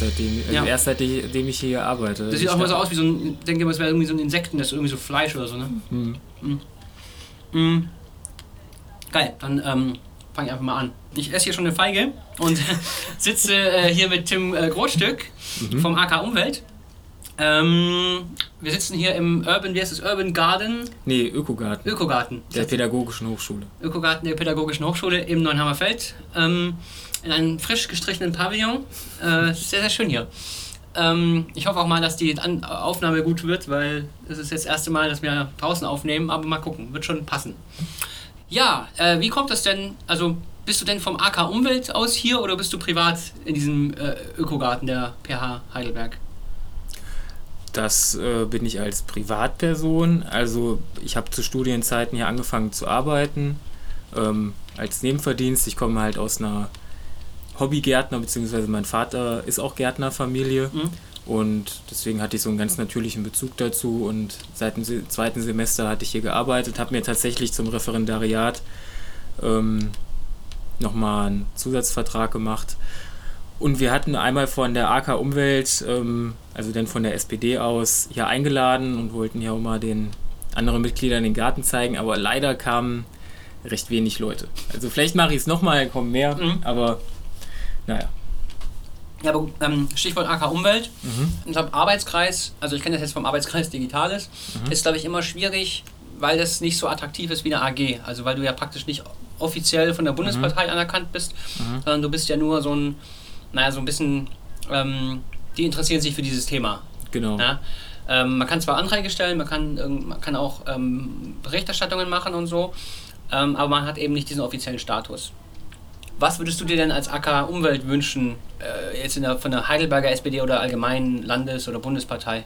nicht seitdem, also ja. erst seitdem ich hier arbeite. Das sieht auch mal so aus wie so ein, ich denke mal, es wäre irgendwie so ein Insekten, das ist irgendwie so Fleisch oder so, ne? Hm. Mhm. Mhm. Geil, dann ähm, fange ich einfach mal an. Ich esse hier schon eine Feige und sitze äh, hier mit Tim äh, Grotstück mhm. vom AK Umwelt. Ähm, wir sitzen hier im Urban, wie heißt es, Urban Garden? Nee, Ökogarten. Ökogarten. Der Pädagogischen Hochschule. Ökogarten der Pädagogischen Hochschule im Neuenhammerfeld. Ähm, in einem frisch gestrichenen Pavillon. Äh, sehr, sehr schön hier. Ähm, ich hoffe auch mal, dass die An Aufnahme gut wird, weil es ist jetzt das erste Mal, dass wir draußen aufnehmen, aber mal gucken, wird schon passen. Ja, äh, wie kommt das denn? Also bist du denn vom AK Umwelt aus hier oder bist du privat in diesem äh, Ökogarten der PH Heidelberg? Das äh, bin ich als Privatperson. Also ich habe zu Studienzeiten hier angefangen zu arbeiten ähm, als Nebenverdienst. Ich komme halt aus einer Hobbygärtner, beziehungsweise mein Vater ist auch Gärtnerfamilie. Mhm. Und deswegen hatte ich so einen ganz natürlichen Bezug dazu. Und seit dem zweiten Semester hatte ich hier gearbeitet, habe mir tatsächlich zum Referendariat ähm, nochmal einen Zusatzvertrag gemacht und wir hatten einmal von der AK Umwelt, ähm, also dann von der SPD aus, hier eingeladen und wollten ja auch mal den anderen Mitgliedern den Garten zeigen, aber leider kamen recht wenig Leute. Also vielleicht mache ich es nochmal, kommen mehr, mhm. aber naja. Ja, aber ähm, Stichwort AK Umwelt. Mhm. Ich glaube, Arbeitskreis, also ich kenne das jetzt vom Arbeitskreis Digitales, mhm. ist, glaube ich, immer schwierig, weil das nicht so attraktiv ist wie eine AG. Also weil du ja praktisch nicht offiziell von der Bundespartei mhm. anerkannt bist, mhm. sondern du bist ja nur so ein naja, so ein bisschen, ähm, die interessieren sich für dieses Thema. Genau. Ja? Ähm, man kann zwar Anträge stellen, man kann, man kann auch ähm, Berichterstattungen machen und so, ähm, aber man hat eben nicht diesen offiziellen Status. Was würdest du dir denn als AK Umwelt wünschen, äh, jetzt in der, von der Heidelberger SPD oder allgemeinen Landes- oder Bundespartei?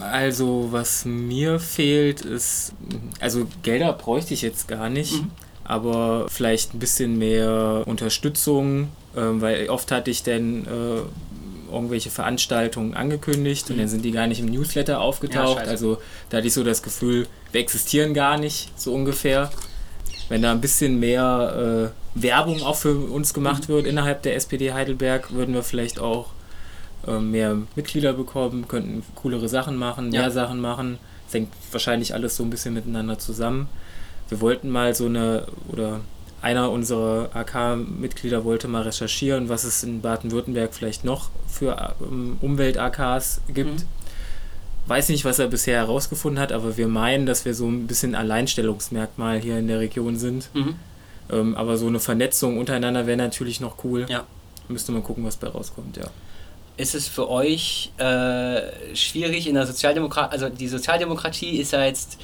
Also, was mir fehlt, ist, also Gelder bräuchte ich jetzt gar nicht, mhm. aber vielleicht ein bisschen mehr Unterstützung ähm, weil oft hatte ich dann äh, irgendwelche Veranstaltungen angekündigt mhm. und dann sind die gar nicht im Newsletter aufgetaucht. Ja, also da hatte ich so das Gefühl, wir existieren gar nicht, so ungefähr. Wenn da ein bisschen mehr äh, Werbung auch für uns gemacht mhm. wird innerhalb der SPD Heidelberg, würden wir vielleicht auch äh, mehr Mitglieder bekommen, könnten coolere Sachen machen, mehr ja. Sachen machen. Das hängt wahrscheinlich alles so ein bisschen miteinander zusammen. Wir wollten mal so eine, oder einer unserer AK-Mitglieder wollte mal recherchieren, was es in Baden-Württemberg vielleicht noch für ähm, Umwelt-AKs gibt. Mhm. Weiß nicht, was er bisher herausgefunden hat, aber wir meinen, dass wir so ein bisschen Alleinstellungsmerkmal hier in der Region sind. Mhm. Ähm, aber so eine Vernetzung untereinander wäre natürlich noch cool. Ja. Müsste man gucken, was bei rauskommt, ja. Ist es für euch äh, schwierig in der Sozialdemokratie, also die Sozialdemokratie ist ja jetzt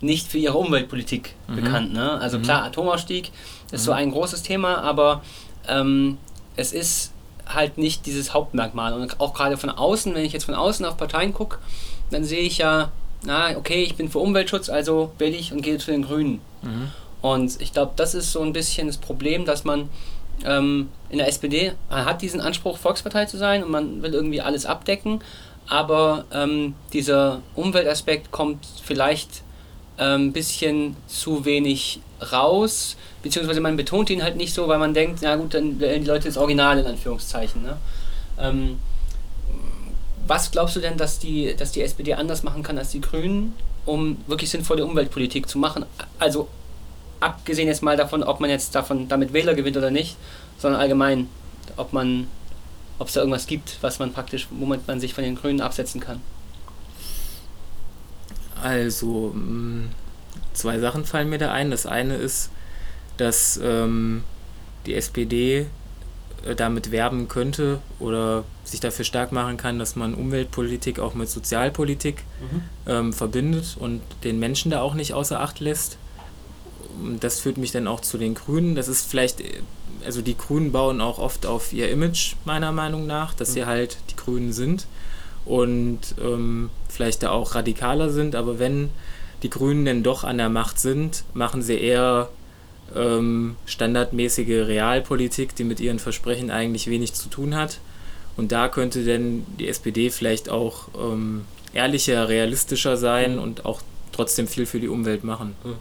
nicht für ihre Umweltpolitik mhm. bekannt. Ne? Also mhm. klar, Atomausstieg ist mhm. so ein großes Thema, aber ähm, es ist halt nicht dieses Hauptmerkmal. Und auch gerade von außen, wenn ich jetzt von außen auf Parteien gucke, dann sehe ich ja, na, okay, ich bin für Umweltschutz, also will ich und gehe zu den Grünen. Mhm. Und ich glaube, das ist so ein bisschen das Problem, dass man ähm, in der SPD, man hat diesen Anspruch, Volkspartei zu sein und man will irgendwie alles abdecken, aber ähm, dieser Umweltaspekt kommt vielleicht ein ähm, bisschen zu wenig raus, beziehungsweise man betont ihn halt nicht so, weil man denkt, na gut, dann wählen die Leute das Original in Anführungszeichen. Ne? Was glaubst du denn, dass die, dass die SPD anders machen kann als die Grünen, um wirklich sinnvolle Umweltpolitik zu machen? Also abgesehen jetzt mal davon, ob man jetzt davon damit Wähler gewinnt oder nicht, sondern allgemein, ob man, ob es da irgendwas gibt, was man praktisch, womit man sich von den Grünen absetzen kann. Also, mm, zwei Sachen fallen mir da ein. Das eine ist, dass ähm, die SPD damit werben könnte oder sich dafür stark machen kann, dass man Umweltpolitik auch mit Sozialpolitik mhm. ähm, verbindet und den Menschen da auch nicht außer Acht lässt. Das führt mich dann auch zu den Grünen. Das ist vielleicht, äh, also die Grünen bauen auch oft auf ihr Image, meiner Meinung nach, dass mhm. sie halt die Grünen sind und ähm, vielleicht da auch radikaler sind, aber wenn die Grünen denn doch an der Macht sind, machen sie eher ähm, standardmäßige Realpolitik, die mit ihren Versprechen eigentlich wenig zu tun hat. Und da könnte denn die SPD vielleicht auch ähm, ehrlicher, realistischer sein mhm. und auch trotzdem viel für die Umwelt machen. Mhm.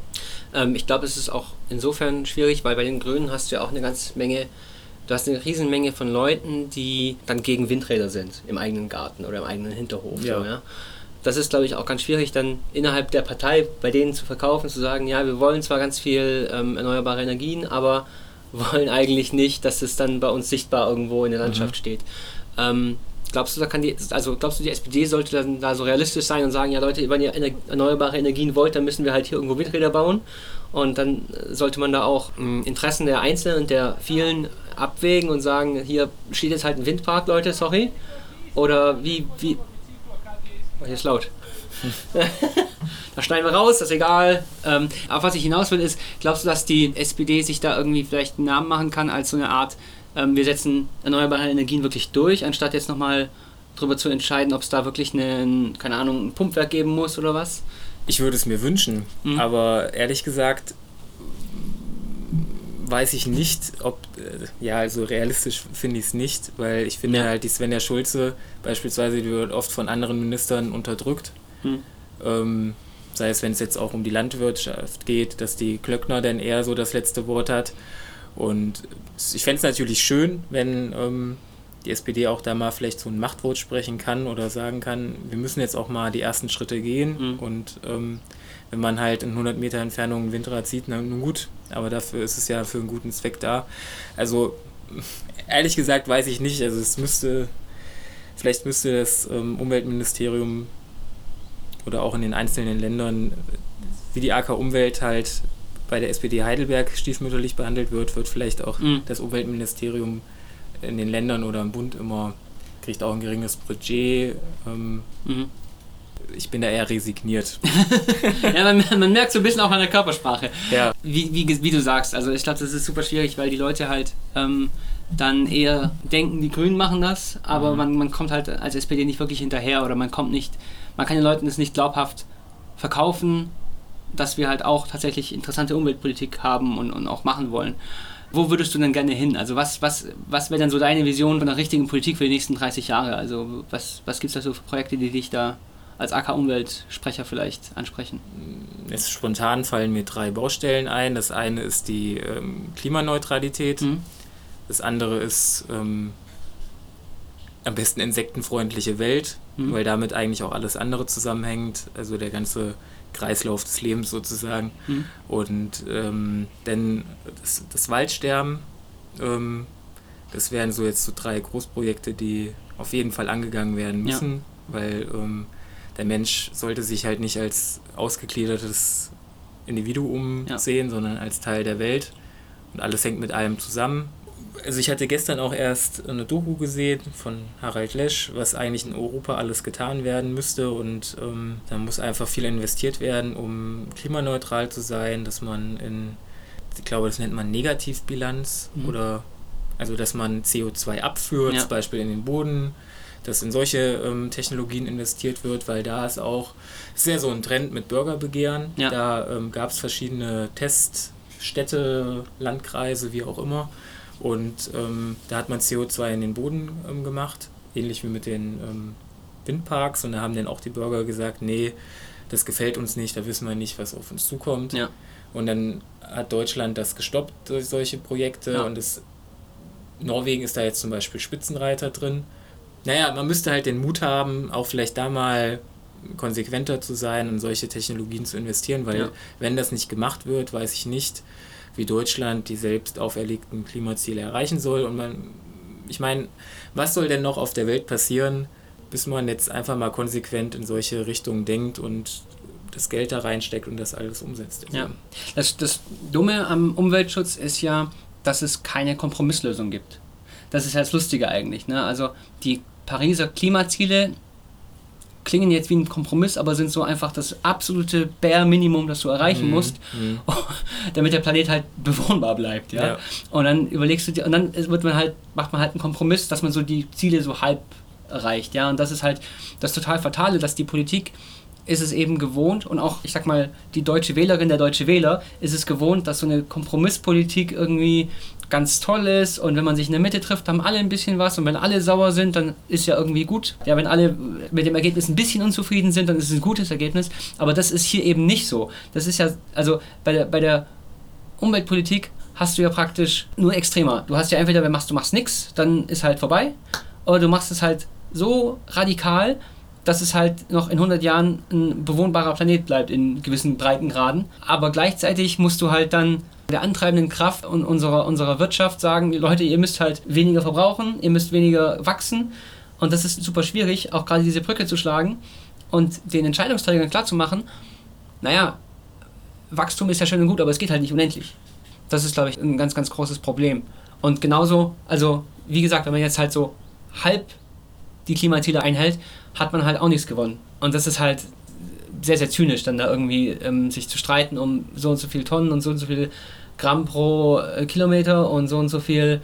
Ähm, ich glaube, es ist auch insofern schwierig, weil bei den Grünen hast du ja auch eine ganze Menge Du hast eine Riesenmenge von Leuten, die dann gegen Windräder sind im eigenen Garten oder im eigenen Hinterhof. Ja. So, ja? Das ist, glaube ich, auch ganz schwierig, dann innerhalb der Partei bei denen zu verkaufen, zu sagen, ja, wir wollen zwar ganz viel ähm, erneuerbare Energien, aber wollen eigentlich nicht, dass es dann bei uns sichtbar irgendwo in der Landschaft mhm. steht. Ähm, glaubst du, da kann die, also glaubst du, die SPD sollte dann da so realistisch sein und sagen, ja Leute, wenn ihr erneuerbare Energien wollt, dann müssen wir halt hier irgendwo Windräder bauen und dann sollte man da auch hm, Interessen der Einzelnen und der vielen abwägen und sagen, hier steht jetzt halt ein Windpark, Leute, sorry. Oder wie, wie. Oh, hier ist laut. da schneiden wir raus, das ist egal. Ähm, auf was ich hinaus will, ist, glaubst du, dass die SPD sich da irgendwie vielleicht einen Namen machen kann als so eine Art, ähm, wir setzen erneuerbare Energien wirklich durch, anstatt jetzt nochmal darüber zu entscheiden, ob es da wirklich einen, keine Ahnung, ein Pumpwerk geben muss oder was? Ich würde es mir wünschen, mhm. aber ehrlich gesagt weiß ich nicht, ob, äh, ja, also realistisch finde ich es nicht, weil ich finde ja. halt, die Svenja Schulze beispielsweise, die wird oft von anderen Ministern unterdrückt. Mhm. Ähm, sei es, wenn es jetzt auch um die Landwirtschaft geht, dass die Klöckner dann eher so das letzte Wort hat. Und ich fände es natürlich schön, wenn ähm, die SPD auch da mal vielleicht so ein Machtwort sprechen kann oder sagen kann, wir müssen jetzt auch mal die ersten Schritte gehen mhm. und ähm, wenn man halt in 100 Meter Entfernung ein Windrad sieht, na nun gut, aber dafür ist es ja für einen guten Zweck da. Also ehrlich gesagt weiß ich nicht, also es müsste, vielleicht müsste das ähm, Umweltministerium oder auch in den einzelnen Ländern, wie die AK Umwelt halt bei der SPD Heidelberg stiefmütterlich behandelt wird, wird vielleicht auch mhm. das Umweltministerium in den Ländern oder im Bund immer, kriegt auch ein geringes Budget. Ähm, mhm ich bin da eher resigniert. ja, man, man, merkt so ein bisschen auch an der Körpersprache. Ja. Wie, wie, wie du sagst, also ich glaube, das ist super schwierig, weil die Leute halt ähm, dann eher denken, die Grünen machen das, aber mhm. man, man kommt halt als SPD nicht wirklich hinterher oder man kommt nicht, man kann den Leuten das nicht glaubhaft verkaufen, dass wir halt auch tatsächlich interessante Umweltpolitik haben und, und auch machen wollen. Wo würdest du denn gerne hin? Also was, was, was wäre denn so deine Vision von der richtigen Politik für die nächsten 30 Jahre? Also was, was gibt es da so für Projekte, die dich da als AK-Umweltsprecher vielleicht ansprechen? Jetzt spontan fallen mir drei Baustellen ein. Das eine ist die ähm, Klimaneutralität. Mhm. Das andere ist ähm, am besten insektenfreundliche Welt, mhm. weil damit eigentlich auch alles andere zusammenhängt. Also der ganze Kreislauf des Lebens sozusagen. Mhm. Und ähm, dann das, das Waldsterben. Ähm, das wären so jetzt so drei Großprojekte, die auf jeden Fall angegangen werden müssen, ja. weil ähm, der Mensch sollte sich halt nicht als ausgegliedertes Individuum ja. sehen, sondern als Teil der Welt. Und alles hängt mit allem zusammen. Also ich hatte gestern auch erst eine Doku gesehen von Harald Lesch, was eigentlich in Europa alles getan werden müsste. Und ähm, da muss einfach viel investiert werden, um klimaneutral zu sein, dass man in, ich glaube, das nennt man Negativbilanz mhm. oder also dass man CO2 abführt, ja. zum Beispiel in den Boden dass in solche ähm, Technologien investiert wird, weil da ist auch sehr so ein Trend mit Bürgerbegehren. Ja. Da ähm, gab es verschiedene Teststädte, Landkreise, wie auch immer. Und ähm, da hat man CO2 in den Boden ähm, gemacht, ähnlich wie mit den ähm, Windparks. Und da haben dann auch die Bürger gesagt, nee, das gefällt uns nicht, da wissen wir nicht, was auf uns zukommt. Ja. Und dann hat Deutschland das gestoppt durch solche Projekte ja. und es, Norwegen ist da jetzt zum Beispiel Spitzenreiter drin naja, man müsste halt den Mut haben, auch vielleicht da mal konsequenter zu sein und solche Technologien zu investieren, weil ja. wenn das nicht gemacht wird, weiß ich nicht, wie Deutschland die selbst auferlegten Klimaziele erreichen soll. Und man, ich meine, was soll denn noch auf der Welt passieren, bis man jetzt einfach mal konsequent in solche Richtungen denkt und das Geld da reinsteckt und das alles umsetzt. Also ja. Das, das Dumme am Umweltschutz ist ja, dass es keine Kompromisslösung gibt. Das ist ja das Lustige eigentlich. Ne? Also die Pariser Klimaziele klingen jetzt wie ein Kompromiss, aber sind so einfach das absolute Bare Minimum, das du erreichen mhm. musst, mhm. damit der Planet halt bewohnbar bleibt, ja? ja? Und dann überlegst du dir, und dann wird man halt, macht man halt einen Kompromiss, dass man so die Ziele so halb erreicht, ja? Und das ist halt das total Fatale, dass die Politik ist es eben gewohnt und auch, ich sag mal, die deutsche Wählerin, der deutsche Wähler ist es gewohnt, dass so eine Kompromisspolitik irgendwie ganz toll ist und wenn man sich in der Mitte trifft, haben alle ein bisschen was und wenn alle sauer sind, dann ist ja irgendwie gut. Ja, wenn alle mit dem Ergebnis ein bisschen unzufrieden sind, dann ist es ein gutes Ergebnis, aber das ist hier eben nicht so. Das ist ja, also bei der, bei der Umweltpolitik hast du ja praktisch nur extremer. Du hast ja entweder, wenn machst, du machst nichts, dann ist halt vorbei, oder du machst es halt so radikal, dass es halt noch in 100 Jahren ein bewohnbarer Planet bleibt in gewissen Breitengraden. Aber gleichzeitig musst du halt dann der antreibenden Kraft unserer, unserer Wirtschaft sagen, Leute, ihr müsst halt weniger verbrauchen, ihr müsst weniger wachsen. Und das ist super schwierig, auch gerade diese Brücke zu schlagen und den Entscheidungsträgern klarzumachen, naja, Wachstum ist ja schön und gut, aber es geht halt nicht unendlich. Das ist, glaube ich, ein ganz, ganz großes Problem. Und genauso, also wie gesagt, wenn man jetzt halt so halb die Klimaziele einhält, hat man halt auch nichts gewonnen. Und das ist halt sehr, sehr zynisch, dann da irgendwie ähm, sich zu streiten um so und so viel Tonnen und so und so viel Gramm pro äh, Kilometer und so und so viel,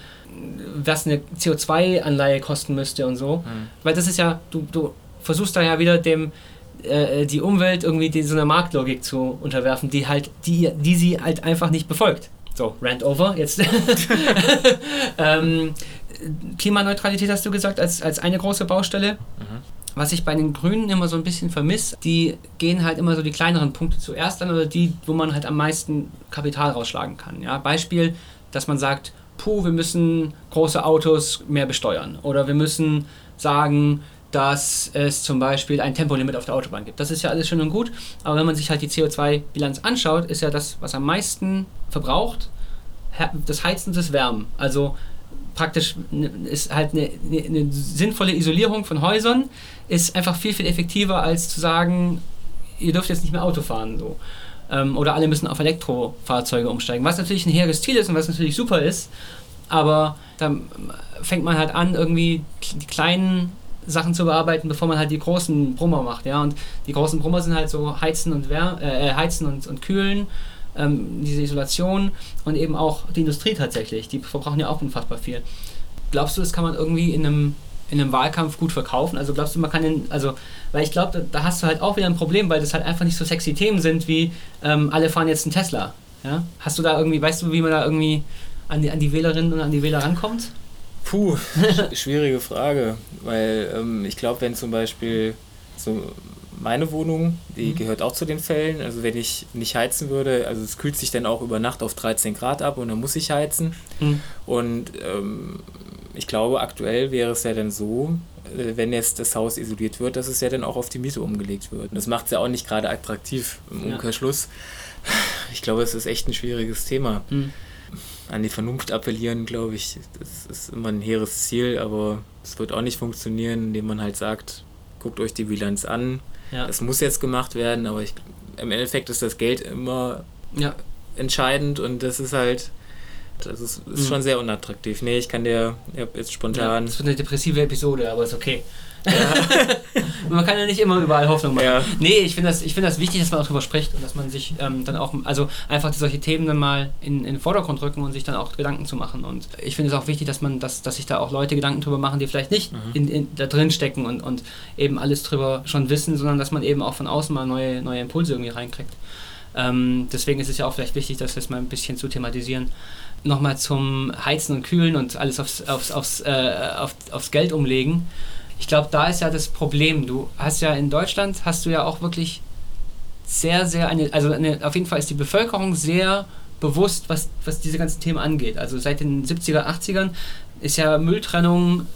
was eine CO2-Anleihe kosten müsste und so. Mhm. Weil das ist ja, du, du versuchst da ja wieder dem äh, die Umwelt irgendwie die, so einer Marktlogik zu unterwerfen, die halt, die, die sie halt einfach nicht befolgt. So, Rant over, jetzt. ähm, Klimaneutralität hast du gesagt, als, als eine große Baustelle. Mhm. Was ich bei den Grünen immer so ein bisschen vermisse, die gehen halt immer so die kleineren Punkte zuerst an oder die, wo man halt am meisten Kapital rausschlagen kann. Ja? Beispiel, dass man sagt, puh, wir müssen große Autos mehr besteuern oder wir müssen sagen, dass es zum Beispiel ein Tempolimit auf der Autobahn gibt. Das ist ja alles schön und gut, aber wenn man sich halt die CO2-Bilanz anschaut, ist ja das, was am meisten verbraucht, das Heizen das Wärmen. Also praktisch ist halt eine, eine, sinnvolle Isolierung von Häusern, ist einfach viel, viel effektiver, als zu sagen, ihr dürft jetzt nicht mehr Auto fahren. So. Ähm, oder alle müssen auf Elektrofahrzeuge umsteigen. Was natürlich ein hehres Ziel ist und was natürlich super ist, aber dann fängt man halt an, irgendwie die kleinen Sachen zu bearbeiten, bevor man halt die großen Brummer macht, ja. Und die großen Brummer sind halt so Heizen und Wär äh, Heizen und, und Kühlen, ähm, diese Isolation und eben auch die Industrie tatsächlich. Die verbrauchen ja auch unfassbar viel. Glaubst du, das kann man irgendwie in einem in einem Wahlkampf gut verkaufen? Also glaubst du, man kann den, also, weil ich glaube, da, hast du halt auch wieder ein Problem, weil das halt einfach nicht so sexy Themen sind wie ähm, alle fahren jetzt einen Tesla. Ja? Hast du da irgendwie, weißt du, wie man da irgendwie an die, an die Wählerinnen und an die Wähler rankommt? Puh, schwierige Frage, weil ähm, ich glaube, wenn zum Beispiel so meine Wohnung, die mhm. gehört auch zu den Fällen, also wenn ich nicht heizen würde, also es kühlt sich dann auch über Nacht auf 13 Grad ab und dann muss ich heizen. Mhm. Und ähm, ich glaube, aktuell wäre es ja dann so, äh, wenn jetzt das Haus isoliert wird, dass es ja dann auch auf die Miete umgelegt wird. Und das macht es ja auch nicht gerade attraktiv im Umkehrschluss. Ja. Ich glaube, es ist echt ein schwieriges Thema. Mhm an die Vernunft appellieren, glaube ich, das ist immer ein hehres Ziel, aber es wird auch nicht funktionieren, indem man halt sagt, guckt euch die Bilanz an. Ja. Es muss jetzt gemacht werden, aber ich, im Endeffekt ist das Geld immer ja. entscheidend und das ist halt, das ist, ist mhm. schon sehr unattraktiv. Nee, ich kann dir jetzt spontan. Ja, das wird eine depressive Episode, aber ist okay. Man kann ja nicht immer überall Hoffnung machen. Ja. Nee, ich finde das, find das wichtig, dass man auch darüber spricht und dass man sich ähm, dann auch, also einfach solche Themen dann mal in, in den Vordergrund rücken und sich dann auch Gedanken zu machen. Und ich finde es auch wichtig, dass man, dass, dass sich da auch Leute Gedanken drüber machen, die vielleicht nicht mhm. in, in, da drin stecken und, und eben alles drüber schon wissen, sondern dass man eben auch von außen mal neue, neue Impulse irgendwie reinkriegt. Ähm, deswegen ist es ja auch vielleicht wichtig, das jetzt mal ein bisschen zu thematisieren. Nochmal zum Heizen und Kühlen und alles aufs, aufs, aufs, äh, auf, aufs Geld umlegen ich glaube, da ist ja das Problem. Du hast ja in Deutschland, hast du ja auch wirklich sehr, sehr eine, also eine, auf jeden Fall ist die Bevölkerung sehr bewusst, was, was diese ganzen Themen angeht. Also seit den 70er, 80ern ist ja Mülltrennung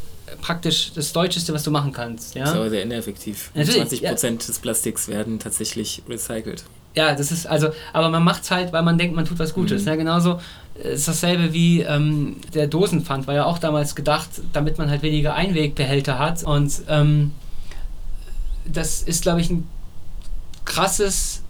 praktisch das Deutscheste, was du machen kannst. Ja? Das ist aber sehr ineffektiv. Natürlich, 20% ja. des Plastiks werden tatsächlich recycelt. Ja, das ist also, aber man macht es halt, weil man denkt, man tut was Gutes. Mhm. Ja, genauso ist dasselbe wie ähm, der Dosenpfand, war ja auch damals gedacht, damit man halt weniger Einwegbehälter hat. Und ähm, das ist, glaube ich, ein krasses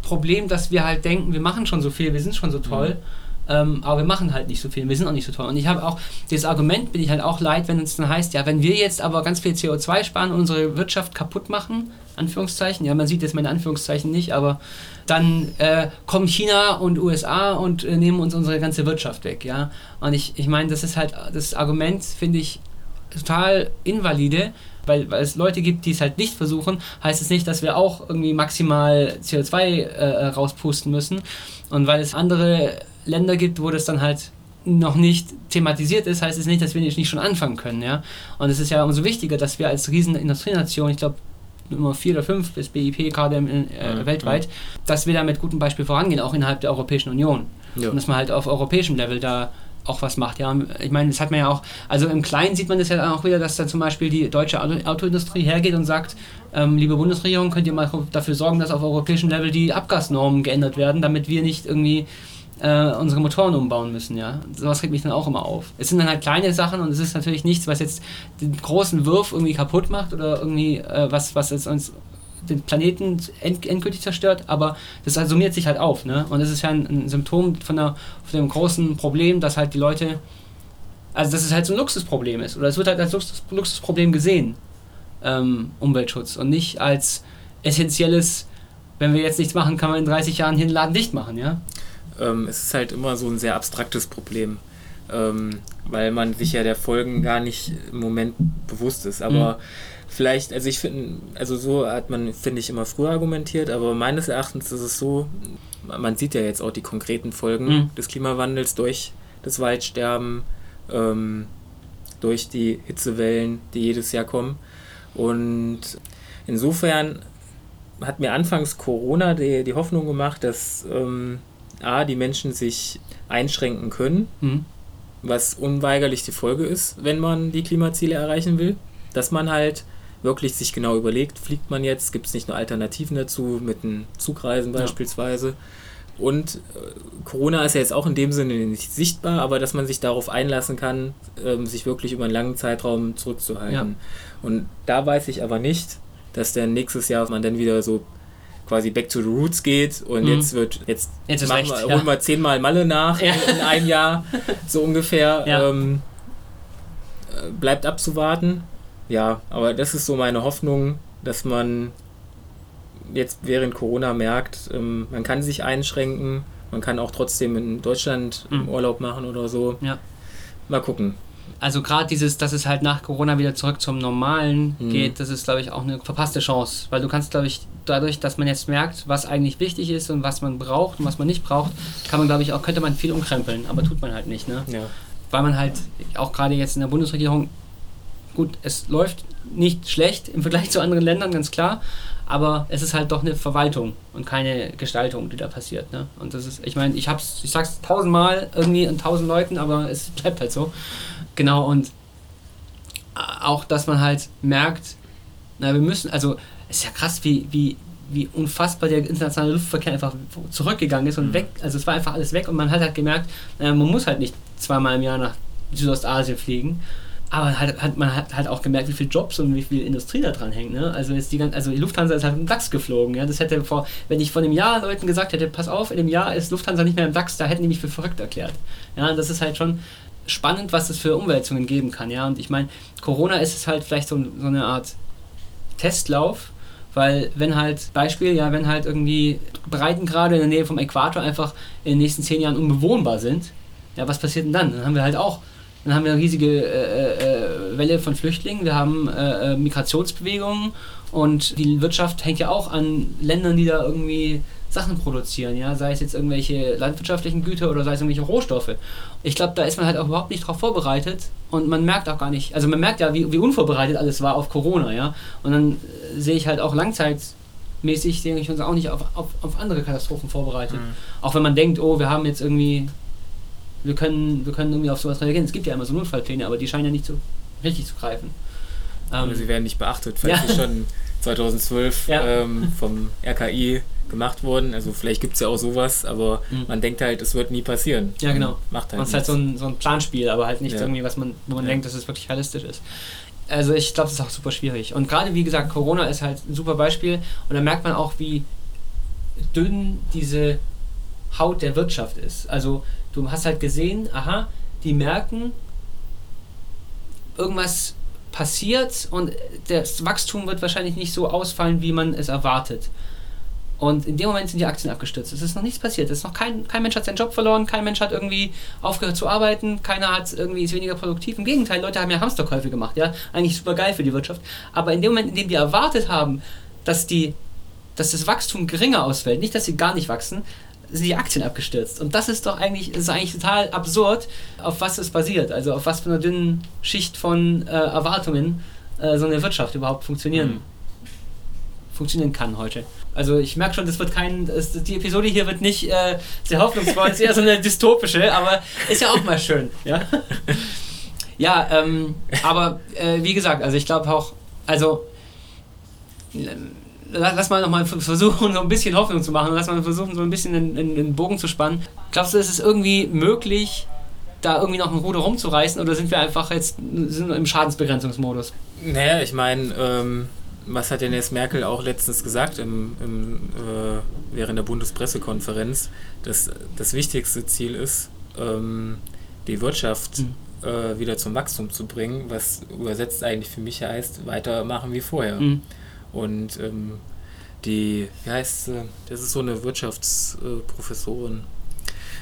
Problem, dass wir halt denken, wir machen schon so viel, wir sind schon so toll. Mhm. Ähm, aber wir machen halt nicht so viel, wir sind auch nicht so toll. Und ich habe auch, dieses Argument bin ich halt auch leid, wenn es dann heißt, ja, wenn wir jetzt aber ganz viel CO2 sparen und unsere Wirtschaft kaputt machen, Anführungszeichen, ja, man sieht jetzt meine Anführungszeichen nicht, aber dann äh, kommen China und USA und äh, nehmen uns unsere ganze Wirtschaft weg, ja. Und ich, ich meine, das ist halt, das Argument finde ich total invalide, weil, weil es Leute gibt, die es halt nicht versuchen, heißt es nicht, dass wir auch irgendwie maximal CO2 äh, rauspusten müssen. Und weil es andere Länder gibt, wo das dann halt noch nicht thematisiert ist, heißt es nicht, dass wir nicht schon anfangen können, ja. Und es ist ja umso wichtiger, dass wir als riesen Industrienation, ich glaube, Nummer 4 oder 5 bis BIP gerade äh, mhm. weltweit, dass wir da mit gutem Beispiel vorangehen, auch innerhalb der Europäischen Union. Ja. Und dass man halt auf europäischem Level da auch was macht. Ja, ich meine, das hat man ja auch, also im Kleinen sieht man das ja auch wieder, dass dann zum Beispiel die deutsche Autoindustrie hergeht und sagt, ähm, liebe Bundesregierung, könnt ihr mal dafür sorgen, dass auf europäischem Level die Abgasnormen geändert werden, damit wir nicht irgendwie äh, unsere Motoren umbauen müssen, ja. Sowas regt mich dann auch immer auf. Es sind dann halt kleine Sachen und es ist natürlich nichts, was jetzt den großen Wurf irgendwie kaputt macht oder irgendwie äh, was, was jetzt uns den Planeten end, endgültig zerstört, aber das summiert sich halt auf, ne? Und das ist ja ein, ein Symptom von, einer, von einem großen Problem, dass halt die Leute, also dass es halt so ein Luxusproblem ist, oder es wird halt als Luxus, Luxusproblem gesehen, ähm, Umweltschutz, und nicht als essentielles, wenn wir jetzt nichts machen, kann man in 30 Jahren hier einen Laden dicht machen, ja? Ähm, es ist halt immer so ein sehr abstraktes Problem, ähm, weil man sich ja der Folgen gar nicht im Moment bewusst ist. Aber mhm. vielleicht, also ich finde, also so hat man, finde ich, immer früher argumentiert, aber meines Erachtens ist es so, man sieht ja jetzt auch die konkreten Folgen mhm. des Klimawandels durch das Waldsterben, ähm, durch die Hitzewellen, die jedes Jahr kommen. Und insofern hat mir anfangs Corona die, die Hoffnung gemacht, dass ähm, A, die Menschen sich einschränken können, mhm. was unweigerlich die Folge ist, wenn man die Klimaziele erreichen will, dass man halt wirklich sich genau überlegt, fliegt man jetzt, gibt es nicht nur Alternativen dazu, mit einem Zugreisen beispielsweise. Ja. Und äh, Corona ist ja jetzt auch in dem Sinne nicht sichtbar, aber dass man sich darauf einlassen kann, ähm, sich wirklich über einen langen Zeitraum zurückzuhalten. Ja. Und da weiß ich aber nicht, dass dann nächstes Jahr man dann wieder so quasi back to the roots geht und mhm. jetzt wird, jetzt, jetzt machen recht, ja. holen wir zehnmal Malle nach ja. in, in, einem Jahr, so ungefähr. Ja. Ähm, äh, bleibt abzuwarten. Ja, aber das ist so meine Hoffnung, dass man jetzt während Corona merkt, ähm, man kann sich einschränken, man kann auch trotzdem in Deutschland mhm. Urlaub machen oder so. Ja. Mal gucken also gerade dieses, dass es halt nach Corona wieder zurück zum Normalen mhm. geht, das ist, glaube ich, auch eine verpasste Chance. Weil du kannst, glaube ich, dadurch, dass man jetzt merkt, was eigentlich wichtig ist und was man braucht und was man nicht braucht, kann man, glaube ich, auch, könnte man viel umkrempeln, aber tut man halt nicht, ne? Ja. Weil man halt auch gerade jetzt in der Bundesregierung, gut, es läuft nicht schlecht im Vergleich zu anderen Ländern, ganz klar, aber es ist halt doch eine Verwaltung und keine Gestaltung, die da passiert. Ne? Und das ist, ich meine, ich hab's, ich sag's tausendmal irgendwie in tausend Leuten, aber es bleibt halt so. Genau, und auch, dass man halt merkt, na, wir müssen, also es ist ja krass, wie, wie, wie unfassbar der internationale Luftverkehr einfach zurückgegangen ist und mhm. weg, also es war einfach alles weg und man hat halt gemerkt, man muss halt nicht zweimal im Jahr nach Südostasien fliegen. Aber halt, hat, man hat halt auch gemerkt, wie viele Jobs und wie viel Industrie da dran hängt. Ne? Also, jetzt die, also die Lufthansa ist halt im DAX geflogen. Ja? Das hätte vor, wenn ich vor einem Jahr Leuten gesagt hätte, pass auf, in einem Jahr ist Lufthansa nicht mehr im DAX, da hätten die mich für verrückt erklärt. Ja, das ist halt schon, spannend, was es für Umwälzungen geben kann. Ja? Und ich meine, Corona ist es halt vielleicht so, so eine Art Testlauf, weil wenn halt, Beispiel, ja, wenn halt irgendwie Breitengrade in der Nähe vom Äquator einfach in den nächsten zehn Jahren unbewohnbar sind, ja, was passiert denn dann? Dann haben wir halt auch, dann haben wir eine riesige äh, äh, Welle von Flüchtlingen, wir haben äh, äh Migrationsbewegungen und die Wirtschaft hängt ja auch an Ländern, die da irgendwie Sachen produzieren, ja, sei es jetzt irgendwelche landwirtschaftlichen Güter oder sei es irgendwelche Rohstoffe. Ich glaube, da ist man halt auch überhaupt nicht drauf vorbereitet und man merkt auch gar nicht, also man merkt ja, wie, wie unvorbereitet alles war auf Corona, ja. Und dann äh, sehe ich halt auch langzeitmäßig, sehe ich uns auch nicht auf, auf, auf andere Katastrophen vorbereitet. Mhm. Auch wenn man denkt, oh, wir haben jetzt irgendwie, wir können, wir können irgendwie auf sowas reagieren. Es gibt ja immer so Notfallpläne, aber die scheinen ja nicht so richtig zu greifen. Ähm, sie werden nicht beachtet, falls ja. sie schon 2012 ja. ähm, vom RKI gemacht wurden. Also vielleicht gibt es ja auch sowas, aber mhm. man denkt halt, es wird nie passieren. Ja, genau. Macht halt. Es ist halt so ein, so ein Planspiel, aber halt nicht ja. irgendwie, was man, wo man ja. denkt, dass es wirklich realistisch ist. Also ich glaube, das ist auch super schwierig. Und gerade wie gesagt, Corona ist halt ein super Beispiel und da merkt man auch, wie dünn diese Haut der Wirtschaft ist. Also du hast halt gesehen, aha, die merken, irgendwas passiert und das Wachstum wird wahrscheinlich nicht so ausfallen, wie man es erwartet. Und in dem Moment sind die Aktien abgestürzt. Es ist noch nichts passiert. Es ist noch kein, kein Mensch hat seinen Job verloren, kein Mensch hat irgendwie aufgehört zu arbeiten, keiner hat irgendwie ist weniger produktiv. Im Gegenteil, Leute haben ja Hamsterkäufe gemacht, ja. Eigentlich super geil für die Wirtschaft. Aber in dem Moment, in dem die erwartet haben, dass die, dass das Wachstum geringer ausfällt, nicht, dass sie gar nicht wachsen, sind die Aktien abgestürzt. Und das ist doch eigentlich, ist eigentlich total absurd, auf was es basiert. Also auf was für einer dünnen Schicht von äh, Erwartungen äh, so eine Wirtschaft überhaupt funktionieren, mhm. funktionieren kann heute. Also ich merke schon, das wird kein, das, die Episode hier wird nicht äh, sehr hoffnungsvoll, es ist eher so eine dystopische, aber ist ja auch mal schön. Ja, ja ähm, aber äh, wie gesagt, also ich glaube auch, also lass mal nochmal versuchen, so ein bisschen Hoffnung zu machen, lass mal versuchen, so ein bisschen den, den Bogen zu spannen. Glaubst du, ist es irgendwie möglich, da irgendwie noch ein Ruder rumzureißen oder sind wir einfach jetzt sind im Schadensbegrenzungsmodus? Naja, ich meine, ähm, was hat denn jetzt Merkel auch letztens gesagt im, im, äh, während der Bundespressekonferenz, dass das wichtigste Ziel ist, ähm, die Wirtschaft mhm. äh, wieder zum Wachstum zu bringen, was übersetzt eigentlich für mich heißt, weitermachen wie vorher. Mhm. Und ähm, die, wie heißt sie, das ist so eine Wirtschaftsprofessorin.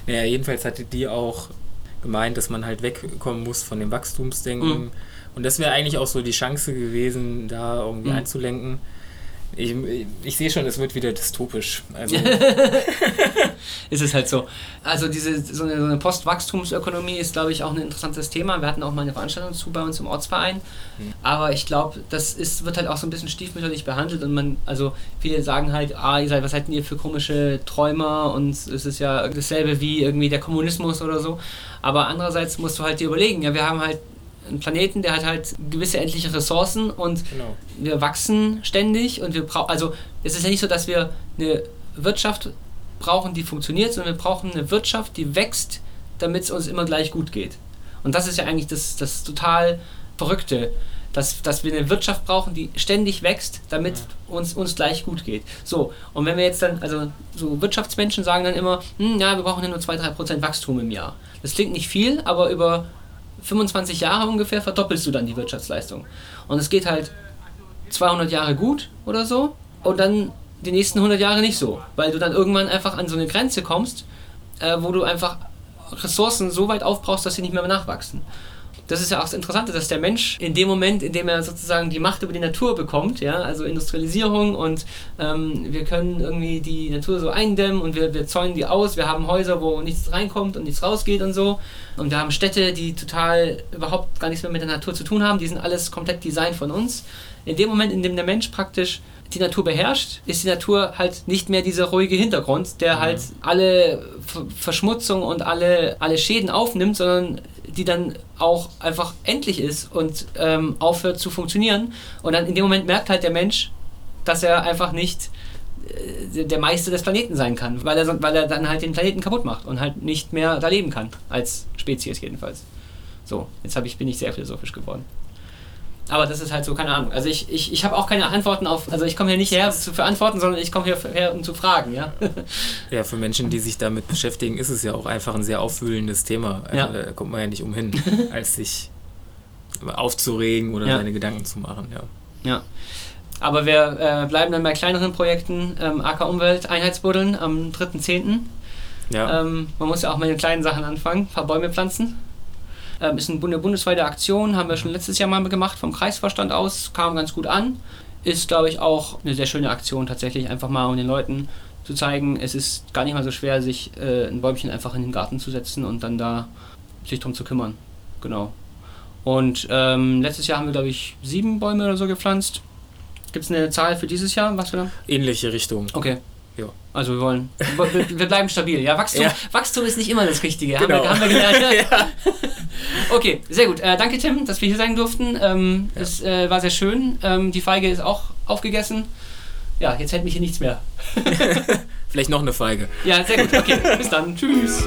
Naja, jedenfalls hatte die auch gemeint, dass man halt wegkommen muss von dem Wachstumsdenken. Mhm. Und das wäre eigentlich auch so die Chance gewesen, da irgendwie mhm. einzulenken. Ich, ich sehe schon, es wird wieder dystopisch. Also. ist es halt so. Also diese so eine, so eine Postwachstumsökonomie ist, glaube ich, auch ein interessantes Thema. Wir hatten auch mal eine Veranstaltung zu bei uns im Ortsverein. Mhm. Aber ich glaube, das ist, wird halt auch so ein bisschen stiefmütterlich behandelt und man, also viele sagen halt, ah, ihr seid, was seid denn ihr für komische Träumer und es ist ja dasselbe wie irgendwie der Kommunismus oder so. Aber andererseits musst du halt dir überlegen, ja, wir haben halt einen Planeten, der hat halt gewisse endliche Ressourcen und genau. wir wachsen ständig und wir brauchen, also es ist ja nicht so, dass wir eine Wirtschaft brauchen, die funktioniert, sondern wir brauchen eine Wirtschaft, die wächst, damit es uns immer gleich gut geht. Und das ist ja eigentlich das, das total Verrückte, dass, dass wir eine Wirtschaft brauchen, die ständig wächst, damit ja. uns, uns gleich gut geht. So, und wenn wir jetzt dann, also so Wirtschaftsmenschen sagen dann immer, hm, ja, wir brauchen ja nur 2-3% Wachstum im Jahr. Das klingt nicht viel, aber über 25 Jahre ungefähr verdoppelst du dann die Wirtschaftsleistung. Und es geht halt 200 Jahre gut oder so und dann die nächsten 100 Jahre nicht so, weil du dann irgendwann einfach an so eine Grenze kommst, äh, wo du einfach Ressourcen so weit aufbrauchst, dass sie nicht mehr nachwachsen das ist ja auch das Interessante, dass der Mensch in dem Moment, in dem er sozusagen die Macht über die Natur bekommt, ja, also Industrialisierung und ähm, wir können irgendwie die Natur so eindämmen und wir, wir zäunen die aus, wir haben Häuser, wo nichts reinkommt und nichts rausgeht und so und wir haben Städte, die total überhaupt gar nichts mehr mit der Natur zu tun haben, die sind alles komplett Design von uns. In dem Moment, in dem der Mensch praktisch die Natur beherrscht, ist die Natur halt nicht mehr dieser ruhige Hintergrund, der mhm. halt alle Verschmutzung und alle, alle Schäden aufnimmt, sondern die dann auch einfach endlich ist und ähm, aufhört zu funktionieren. Und dann in dem Moment merkt halt der Mensch, dass er einfach nicht äh, der Meister des Planeten sein kann, weil er, weil er dann halt den Planeten kaputt macht und halt nicht mehr da leben kann, als Spezies jedenfalls. So, jetzt ich, bin ich sehr philosophisch geworden. Aber das ist halt so, keine Ahnung. Also ich, ich, ich habe auch keine Antworten auf, also ich komme hier nicht her zu, für Antworten, sondern ich komme hier her, um zu fragen, ja. Ja, für Menschen, die sich damit beschäftigen, ist es ja auch einfach ein sehr aufwühlendes Thema. Ja. Also, da kommt man ja nicht umhin, als sich aufzuregen oder ja. seine Gedanken zu machen, ja. Ja. Aber wir äh, bleiben dann bei kleineren Projekten, ähm, AK Umwelt, Einheitsbuddeln am 3.10. Ja. Ähm, man muss ja auch mit den kleinen Sachen anfangen, ein paar Bäume pflanzen. Ähm, ist eine bundesweite Aktion, haben wir schon letztes Jahr mal gemacht vom Kreisvorstand aus, kam ganz gut an. Ist, glaube ich, auch eine sehr schöne Aktion tatsächlich, einfach mal um den Leuten zu zeigen, es ist gar nicht mal so schwer, sich äh, ein Bäumchen einfach in den Garten zu setzen und dann da sich drum zu kümmern. Genau. Und ähm, letztes Jahr haben wir, glaube ich, sieben Bäume oder so gepflanzt. Gibt es eine Zahl für dieses Jahr? Was wir da? Ähnliche Richtung. Okay. Also wir wollen, wir, wir bleiben stabil. Ja, Wachstum, ja. Wachstum ist nicht immer das Richtige. Genau. Haben, wir, haben wir gelernt. ja. Okay, sehr gut. Äh, danke Tim, dass wir hier sein durften. Ähm, ja. Es äh, war sehr schön. Ähm, die Feige ist auch aufgegessen. Ja, jetzt hält mich hier nichts mehr. Vielleicht noch eine Feige. Ja, sehr gut. Okay, bis dann. Tschüss.